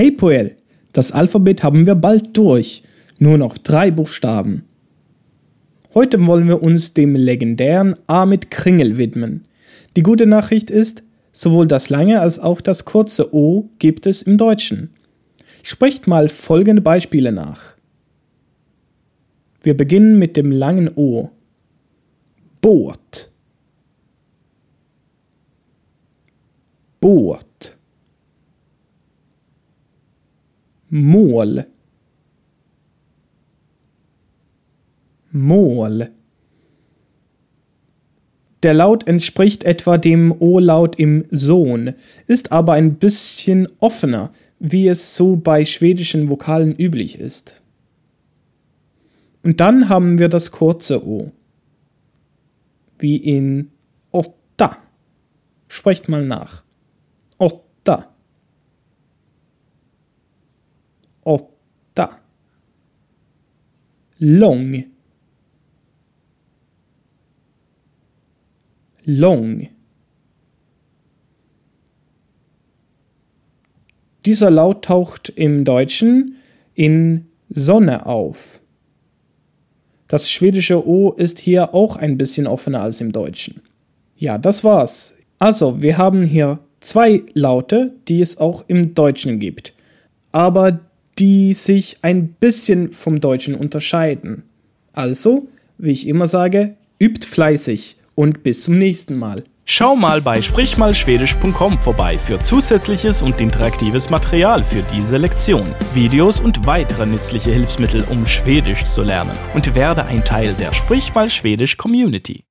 Hey Poel, das Alphabet haben wir bald durch. Nur noch drei Buchstaben. Heute wollen wir uns dem legendären A mit Kringel widmen. Die gute Nachricht ist, sowohl das lange als auch das kurze O gibt es im Deutschen. Sprecht mal folgende Beispiele nach. Wir beginnen mit dem langen O. Boot. Boot. Mål. Mål. Der Laut entspricht etwa dem O-Laut im Sohn, ist aber ein bisschen offener, wie es so bei schwedischen Vokalen üblich ist. Und dann haben wir das kurze O. Wie in Otta. Sprecht mal nach. Otta. Otta. Lång. Lång. Dieser Laut taucht im Deutschen in Sonne auf. Das schwedische O ist hier auch ein bisschen offener als im Deutschen. Ja, das war's. Also, wir haben hier zwei Laute, die es auch im Deutschen gibt, aber die sich ein bisschen vom Deutschen unterscheiden. Also, wie ich immer sage, übt fleißig und bis zum nächsten Mal. Schau mal bei sprichmalschwedisch.com vorbei für zusätzliches und interaktives Material für diese Lektion, Videos und weitere nützliche Hilfsmittel, um Schwedisch zu lernen und werde ein Teil der Sprich mal Schwedisch Community.